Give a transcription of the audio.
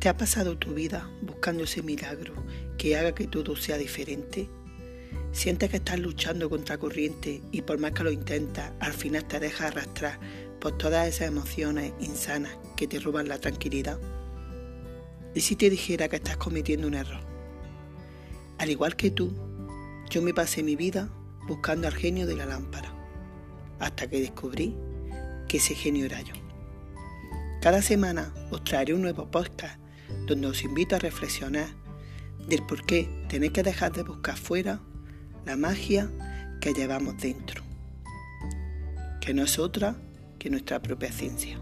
¿Te ha pasado tu vida buscando ese milagro que haga que todo sea diferente? ¿Sientes que estás luchando contra corriente y por más que lo intentas, al final te dejas arrastrar por todas esas emociones insanas que te roban la tranquilidad? ¿Y si te dijera que estás cometiendo un error? Al igual que tú, yo me pasé mi vida buscando al genio de la lámpara, hasta que descubrí que ese genio era yo. Cada semana os traeré un nuevo podcast donde os invito a reflexionar del por qué tenéis que dejar de buscar fuera la magia que llevamos dentro, que no es otra que nuestra propia ciencia.